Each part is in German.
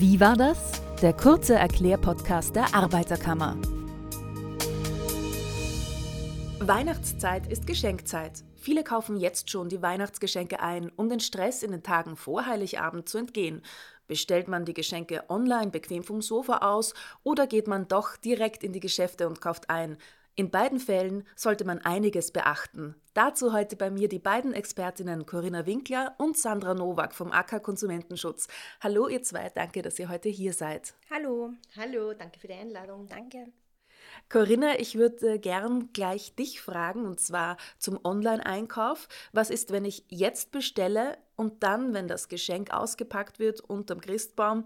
Wie war das? Der kurze Erklärpodcast der Arbeiterkammer. Weihnachtszeit ist Geschenkzeit. Viele kaufen jetzt schon die Weihnachtsgeschenke ein, um den Stress in den Tagen vor Heiligabend zu entgehen. Bestellt man die Geschenke online bequem vom Sofa aus oder geht man doch direkt in die Geschäfte und kauft ein? In beiden Fällen sollte man einiges beachten. Dazu heute bei mir die beiden Expertinnen Corinna Winkler und Sandra Nowak vom AK Konsumentenschutz. Hallo ihr zwei, danke, dass ihr heute hier seid. Hallo. Hallo, danke für die Einladung. Danke. Corinna, ich würde äh, gern gleich dich fragen, und zwar zum Online-Einkauf. Was ist, wenn ich jetzt bestelle und dann, wenn das Geschenk ausgepackt wird unterm Christbaum,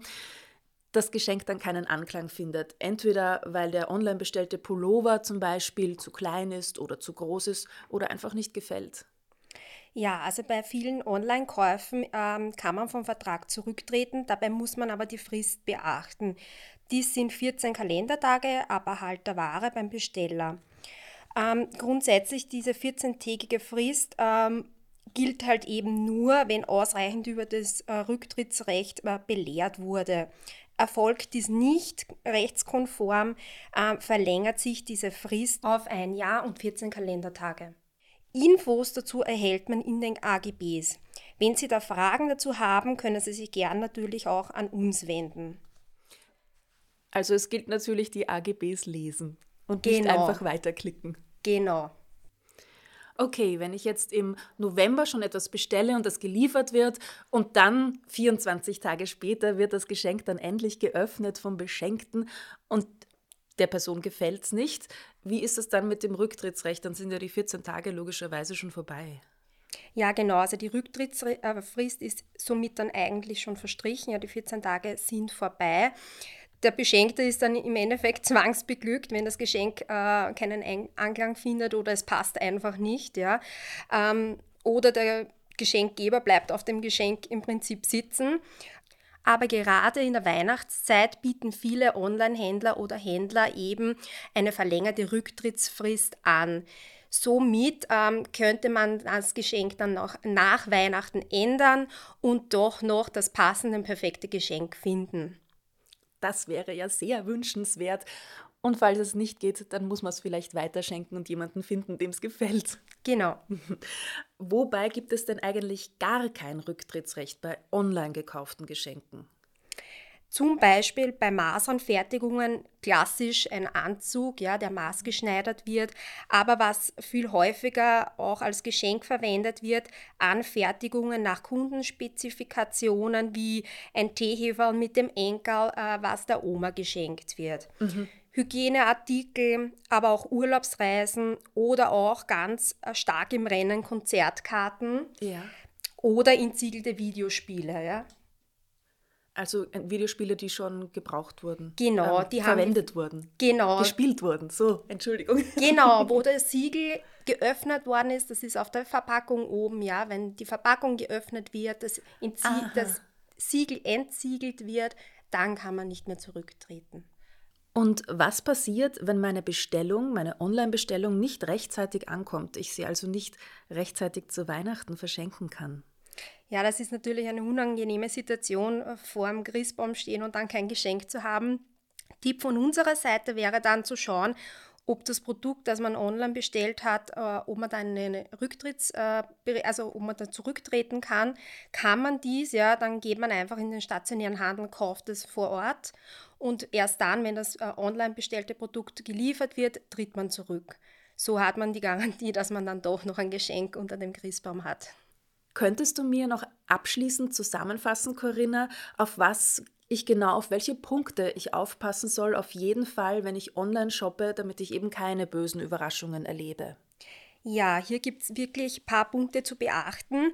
das Geschenk dann keinen Anklang findet. Entweder weil der online bestellte Pullover zum Beispiel zu klein ist oder zu groß ist oder einfach nicht gefällt. Ja, also bei vielen Online-Käufen ähm, kann man vom Vertrag zurücktreten. Dabei muss man aber die Frist beachten. Dies sind 14 Kalendertage ab Erhalt der Ware beim Besteller. Ähm, grundsätzlich diese 14-tägige Frist ähm, gilt halt eben nur, wenn ausreichend über das äh, Rücktrittsrecht äh, belehrt wurde. Erfolgt dies nicht rechtskonform, äh, verlängert sich diese Frist auf ein Jahr und 14 Kalendertage. Infos dazu erhält man in den AGBs. Wenn Sie da Fragen dazu haben, können Sie sich gern natürlich auch an uns wenden. Also es gilt natürlich die AGBs lesen und genau. nicht einfach weiterklicken. Genau. Okay, wenn ich jetzt im November schon etwas bestelle und das geliefert wird und dann 24 Tage später wird das Geschenk dann endlich geöffnet vom Beschenkten und der Person gefällt es nicht, wie ist es dann mit dem Rücktrittsrecht? Dann sind ja die 14 Tage logischerweise schon vorbei. Ja, genau. Also die Rücktrittsfrist ist somit dann eigentlich schon verstrichen. Ja, die 14 Tage sind vorbei der Beschenkte ist dann im Endeffekt zwangsbeglückt, wenn das Geschenk äh, keinen Anklang findet oder es passt einfach nicht. Ja? Ähm, oder der Geschenkgeber bleibt auf dem Geschenk im Prinzip sitzen. Aber gerade in der Weihnachtszeit bieten viele Online-Händler oder Händler eben eine verlängerte Rücktrittsfrist an. Somit ähm, könnte man das Geschenk dann noch nach Weihnachten ändern und doch noch das passende, perfekte Geschenk finden. Das wäre ja sehr wünschenswert. Und falls es nicht geht, dann muss man es vielleicht weiterschenken und jemanden finden, dem es gefällt. Genau. Wobei gibt es denn eigentlich gar kein Rücktrittsrecht bei online gekauften Geschenken? Zum Beispiel bei Maßanfertigungen klassisch ein Anzug, ja, der maßgeschneidert wird, aber was viel häufiger auch als Geschenk verwendet wird, Anfertigungen nach Kundenspezifikationen wie ein Teeheferl mit dem Enkel, äh, was der Oma geschenkt wird. Mhm. Hygieneartikel, aber auch Urlaubsreisen oder auch ganz äh, stark im Rennen Konzertkarten ja. oder inziegelte Videospiele. Ja. Also äh, Videospiele, die schon gebraucht wurden. Genau, ähm, die verwendet haben, wurden. Genau. Gespielt wurden. So, Entschuldigung. Genau, wo das Siegel geöffnet worden ist, das ist auf der Verpackung oben, ja. Wenn die Verpackung geöffnet wird, das, das Siegel entsiegelt wird, dann kann man nicht mehr zurücktreten. Und was passiert, wenn meine Bestellung, meine Online-Bestellung nicht rechtzeitig ankommt? Ich sie also nicht rechtzeitig zu Weihnachten verschenken kann? Ja, das ist natürlich eine unangenehme Situation, äh, vor dem Christbaum stehen und dann kein Geschenk zu haben. Tipp von unserer Seite wäre dann zu schauen, ob das Produkt, das man online bestellt hat, äh, ob man dann eine Rücktritts, äh, also ob man da zurücktreten kann. Kann man dies, ja, dann geht man einfach in den stationären Handel, kauft es vor Ort und erst dann, wenn das äh, online bestellte Produkt geliefert wird, tritt man zurück. So hat man die Garantie, dass man dann doch noch ein Geschenk unter dem Christbaum hat. Könntest du mir noch abschließend zusammenfassen, Corinna, auf was ich genau, auf welche Punkte ich aufpassen soll, auf jeden Fall, wenn ich online shoppe, damit ich eben keine bösen Überraschungen erlebe? Ja, hier gibt es wirklich ein paar Punkte zu beachten.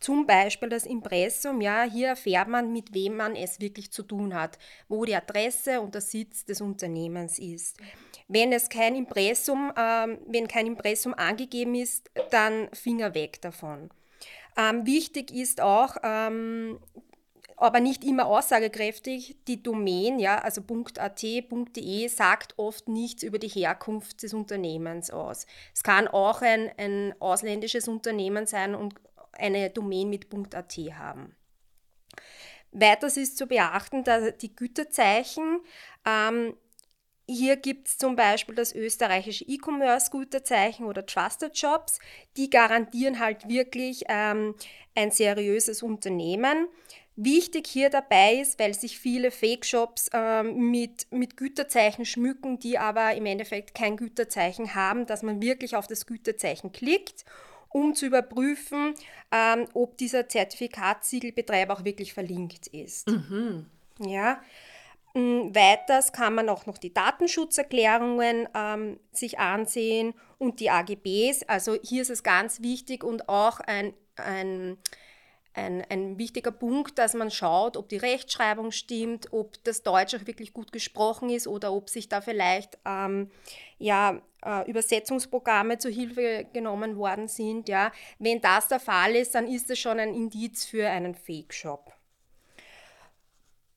Zum Beispiel das Impressum, ja, hier erfährt man, mit wem man es wirklich zu tun hat, wo die Adresse und der Sitz des Unternehmens ist. Wenn es kein Impressum, äh, wenn kein Impressum angegeben ist, dann Finger weg davon. Ähm, wichtig ist auch, ähm, aber nicht immer aussagekräftig, die Domain, ja, also .at, .de sagt oft nichts über die Herkunft des Unternehmens aus. Es kann auch ein, ein ausländisches Unternehmen sein und eine Domain mit .at haben. Weiters ist zu beachten, dass die Güterzeichen ähm, hier gibt es zum Beispiel das österreichische E-Commerce-Gütezeichen oder Trusted Jobs. Die garantieren halt wirklich ähm, ein seriöses Unternehmen. Wichtig hier dabei ist, weil sich viele Fake-Shops ähm, mit, mit Güterzeichen schmücken, die aber im Endeffekt kein Güterzeichen haben, dass man wirklich auf das Gütezeichen klickt, um zu überprüfen, ähm, ob dieser Zertifikatssiegelbetreiber auch wirklich verlinkt ist. Mhm. Ja. Mm, weiters kann man auch noch die Datenschutzerklärungen ähm, sich ansehen und die AGBs. Also hier ist es ganz wichtig und auch ein, ein, ein, ein wichtiger Punkt, dass man schaut, ob die Rechtschreibung stimmt, ob das Deutsch auch wirklich gut gesprochen ist oder ob sich da vielleicht ähm, ja, äh, Übersetzungsprogramme zur Hilfe genommen worden sind. Ja. Wenn das der Fall ist, dann ist es schon ein Indiz für einen Fake-Shop.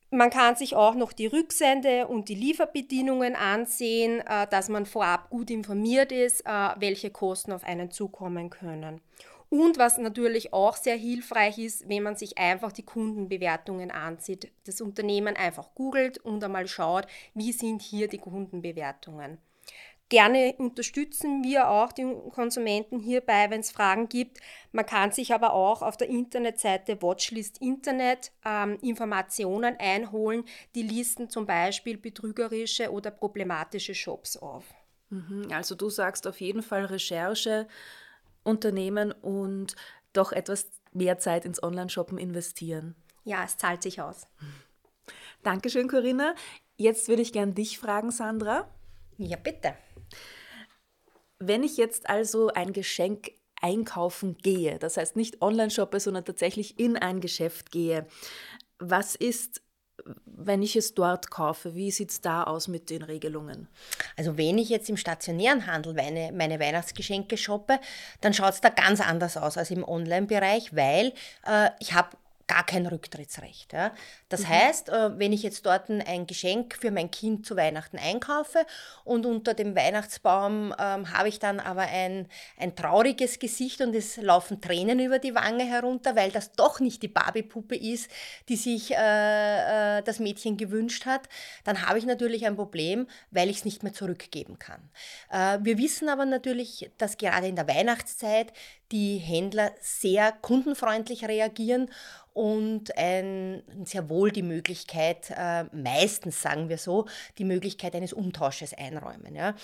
Man kann sich auch noch die Rücksende und die Lieferbedienungen ansehen, äh, dass man vorab gut informiert ist, äh, welche Kosten auf einen zukommen können. Und was natürlich auch sehr hilfreich ist, wenn man sich einfach die Kundenbewertungen ansieht, das Unternehmen einfach googelt und einmal schaut, wie sind hier die Kundenbewertungen. Gerne unterstützen wir auch die Konsumenten hierbei, wenn es Fragen gibt. Man kann sich aber auch auf der Internetseite Watchlist Internet ähm, Informationen einholen. Die listen zum Beispiel betrügerische oder problematische Shops auf. Mhm, also du sagst auf jeden Fall Recherche unternehmen und doch etwas mehr Zeit ins Online-Shoppen investieren. Ja, es zahlt sich aus. Dankeschön, Corinna. Jetzt würde ich gern dich fragen, Sandra. Ja, bitte. Wenn ich jetzt also ein Geschenk einkaufen gehe, das heißt nicht online shoppe, sondern tatsächlich in ein Geschäft gehe, was ist wenn ich es dort kaufe, wie sieht es da aus mit den Regelungen? Also wenn ich jetzt im stationären Handel meine, meine Weihnachtsgeschenke shoppe, dann schaut es da ganz anders aus als im Online-Bereich, weil äh, ich habe gar kein Rücktrittsrecht. Ja. Das mhm. heißt, äh, wenn ich jetzt dort ein Geschenk für mein Kind zu Weihnachten einkaufe und unter dem Weihnachtsbaum ähm, habe ich dann aber ein, ein trauriges Gesicht und es laufen Tränen über die Wange herunter, weil das doch nicht die Barbiepuppe ist, die sich äh, äh, das Mädchen gewünscht hat, dann habe ich natürlich ein Problem, weil ich es nicht mehr zurückgeben kann. Äh, wir wissen aber natürlich, dass gerade in der Weihnachtszeit die Händler sehr kundenfreundlich reagieren und ein, sehr wohl die Möglichkeit, äh, meistens sagen wir so, die Möglichkeit eines Umtausches einräumen. Ja.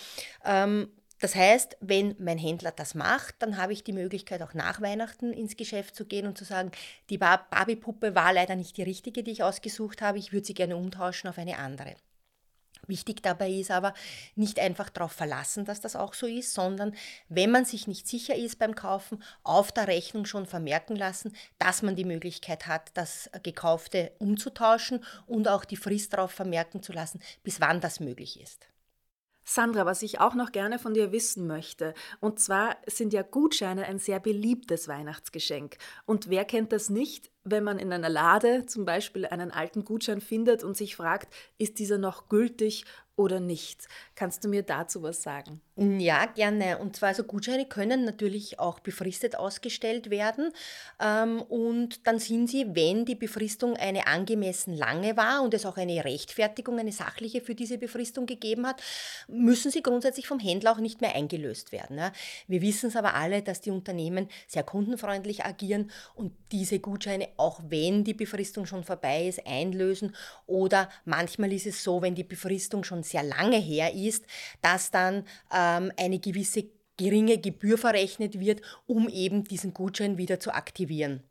Ähm, das heißt, wenn mein Händler das macht, dann habe ich die Möglichkeit, auch nach Weihnachten ins Geschäft zu gehen und zu sagen, die Barbie-Puppe war leider nicht die richtige, die ich ausgesucht habe, ich würde sie gerne umtauschen auf eine andere. Wichtig dabei ist aber nicht einfach darauf verlassen, dass das auch so ist, sondern wenn man sich nicht sicher ist beim Kaufen, auf der Rechnung schon vermerken lassen, dass man die Möglichkeit hat, das Gekaufte umzutauschen und auch die Frist darauf vermerken zu lassen, bis wann das möglich ist. Sandra, was ich auch noch gerne von dir wissen möchte, und zwar sind ja Gutscheine ein sehr beliebtes Weihnachtsgeschenk. Und wer kennt das nicht, wenn man in einer Lade zum Beispiel einen alten Gutschein findet und sich fragt, ist dieser noch gültig oder nicht. Kannst du mir dazu was sagen? Ja, gerne. Und zwar, also Gutscheine können natürlich auch befristet ausgestellt werden. Ähm, und dann sind sie, wenn die Befristung eine angemessen lange war und es auch eine Rechtfertigung, eine sachliche für diese Befristung gegeben hat, müssen sie grundsätzlich vom Händler auch nicht mehr eingelöst werden. Wir wissen es aber alle, dass die Unternehmen sehr kundenfreundlich agieren und diese Gutscheine, auch wenn die Befristung schon vorbei ist, einlösen. Oder manchmal ist es so, wenn die Befristung schon sehr lange her ist, dass dann ähm, eine gewisse geringe Gebühr verrechnet wird, um eben diesen Gutschein wieder zu aktivieren.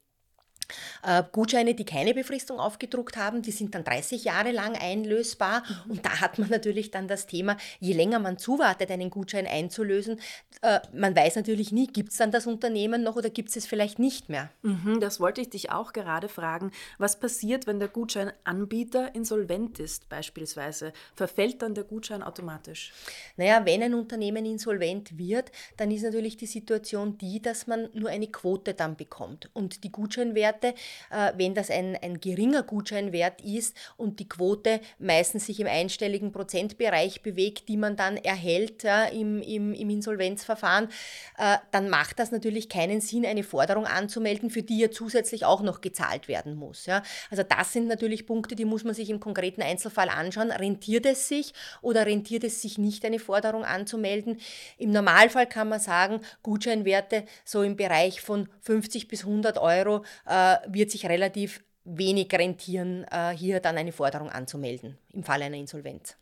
Äh, Gutscheine, die keine Befristung aufgedruckt haben, die sind dann 30 Jahre lang einlösbar. Mhm. Und da hat man natürlich dann das Thema, je länger man zuwartet, einen Gutschein einzulösen, äh, man weiß natürlich nie, gibt es dann das Unternehmen noch oder gibt es vielleicht nicht mehr. Mhm, das wollte ich dich auch gerade fragen. Was passiert, wenn der Gutscheinanbieter insolvent ist beispielsweise? Verfällt dann der Gutschein automatisch? Naja, wenn ein Unternehmen insolvent wird, dann ist natürlich die Situation die, dass man nur eine Quote dann bekommt. Und die Gutscheinwerte Gutscheinwerte, äh, wenn das ein, ein geringer Gutscheinwert ist und die Quote meistens sich im einstelligen Prozentbereich bewegt, die man dann erhält ja, im, im, im Insolvenzverfahren, äh, dann macht das natürlich keinen Sinn, eine Forderung anzumelden, für die ja zusätzlich auch noch gezahlt werden muss. Ja. Also das sind natürlich Punkte, die muss man sich im konkreten Einzelfall anschauen. Rentiert es sich oder rentiert es sich nicht, eine Forderung anzumelden? Im Normalfall kann man sagen, Gutscheinwerte so im Bereich von 50 bis 100 Euro äh, wird sich relativ wenig rentieren, äh, hier dann eine Forderung anzumelden im Fall einer Insolvenz.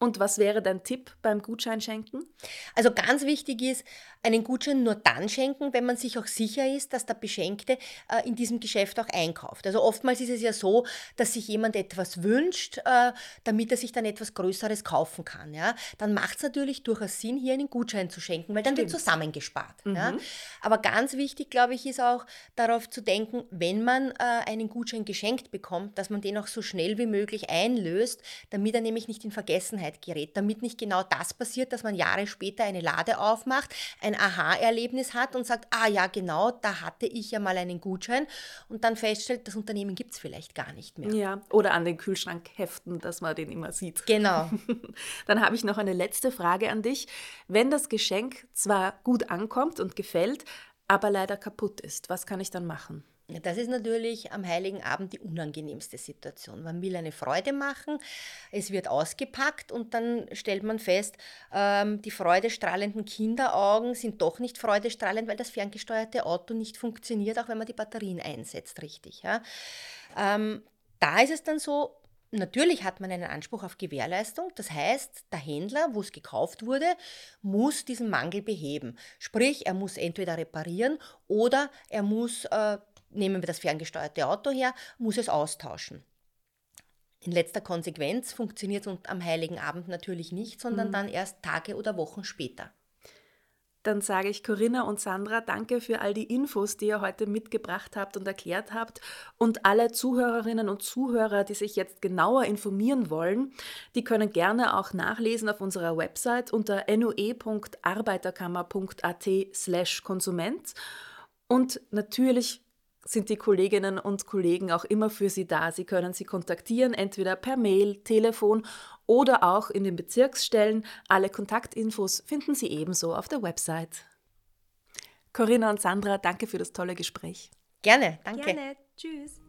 Und was wäre dein Tipp beim Gutscheinschenken? Also ganz wichtig ist, einen Gutschein nur dann schenken, wenn man sich auch sicher ist, dass der Beschenkte äh, in diesem Geschäft auch einkauft. Also oftmals ist es ja so, dass sich jemand etwas wünscht, äh, damit er sich dann etwas Größeres kaufen kann. Ja? Dann macht es natürlich durchaus Sinn, hier einen Gutschein zu schenken, weil dann Stimmt. wird zusammengespart. Mhm. Ja? Aber ganz wichtig, glaube ich, ist auch darauf zu denken, wenn man äh, einen Gutschein geschenkt bekommt, dass man den auch so schnell wie möglich einlöst, damit er nämlich nicht in Vergessenheit gerät, damit nicht genau das passiert, dass man Jahre später eine Lade aufmacht, ein Aha-Erlebnis hat und sagt, ah ja, genau, da hatte ich ja mal einen Gutschein und dann feststellt, das Unternehmen gibt es vielleicht gar nicht mehr. Ja, oder an den Kühlschrank heften, dass man den immer sieht. Genau. dann habe ich noch eine letzte Frage an dich. Wenn das Geschenk zwar gut ankommt und gefällt, aber leider kaputt ist, was kann ich dann machen? Das ist natürlich am Heiligen Abend die unangenehmste Situation. Man will eine Freude machen, es wird ausgepackt und dann stellt man fest, ähm, die freudestrahlenden Kinderaugen sind doch nicht freudestrahlend, weil das ferngesteuerte Auto nicht funktioniert, auch wenn man die Batterien einsetzt, richtig. Ähm, da ist es dann so, Natürlich hat man einen Anspruch auf Gewährleistung. Das heißt, der Händler, wo es gekauft wurde, muss diesen Mangel beheben. Sprich, er muss entweder reparieren oder er muss äh, nehmen wir das ferngesteuerte Auto her, muss es austauschen. In letzter Konsequenz funktioniert es am Heiligen Abend natürlich nicht, sondern mhm. dann erst Tage oder Wochen später. Dann sage ich Corinna und Sandra, danke für all die Infos, die ihr heute mitgebracht habt und erklärt habt. Und alle Zuhörerinnen und Zuhörer, die sich jetzt genauer informieren wollen, die können gerne auch nachlesen auf unserer Website unter noe.arbeiterkammer.at slash Konsument. Und natürlich sind die Kolleginnen und Kollegen auch immer für Sie da. Sie können Sie kontaktieren, entweder per Mail, Telefon oder auch in den Bezirksstellen. Alle Kontaktinfos finden Sie ebenso auf der Website. Corinna und Sandra, danke für das tolle Gespräch. Gerne, danke. Gerne, tschüss.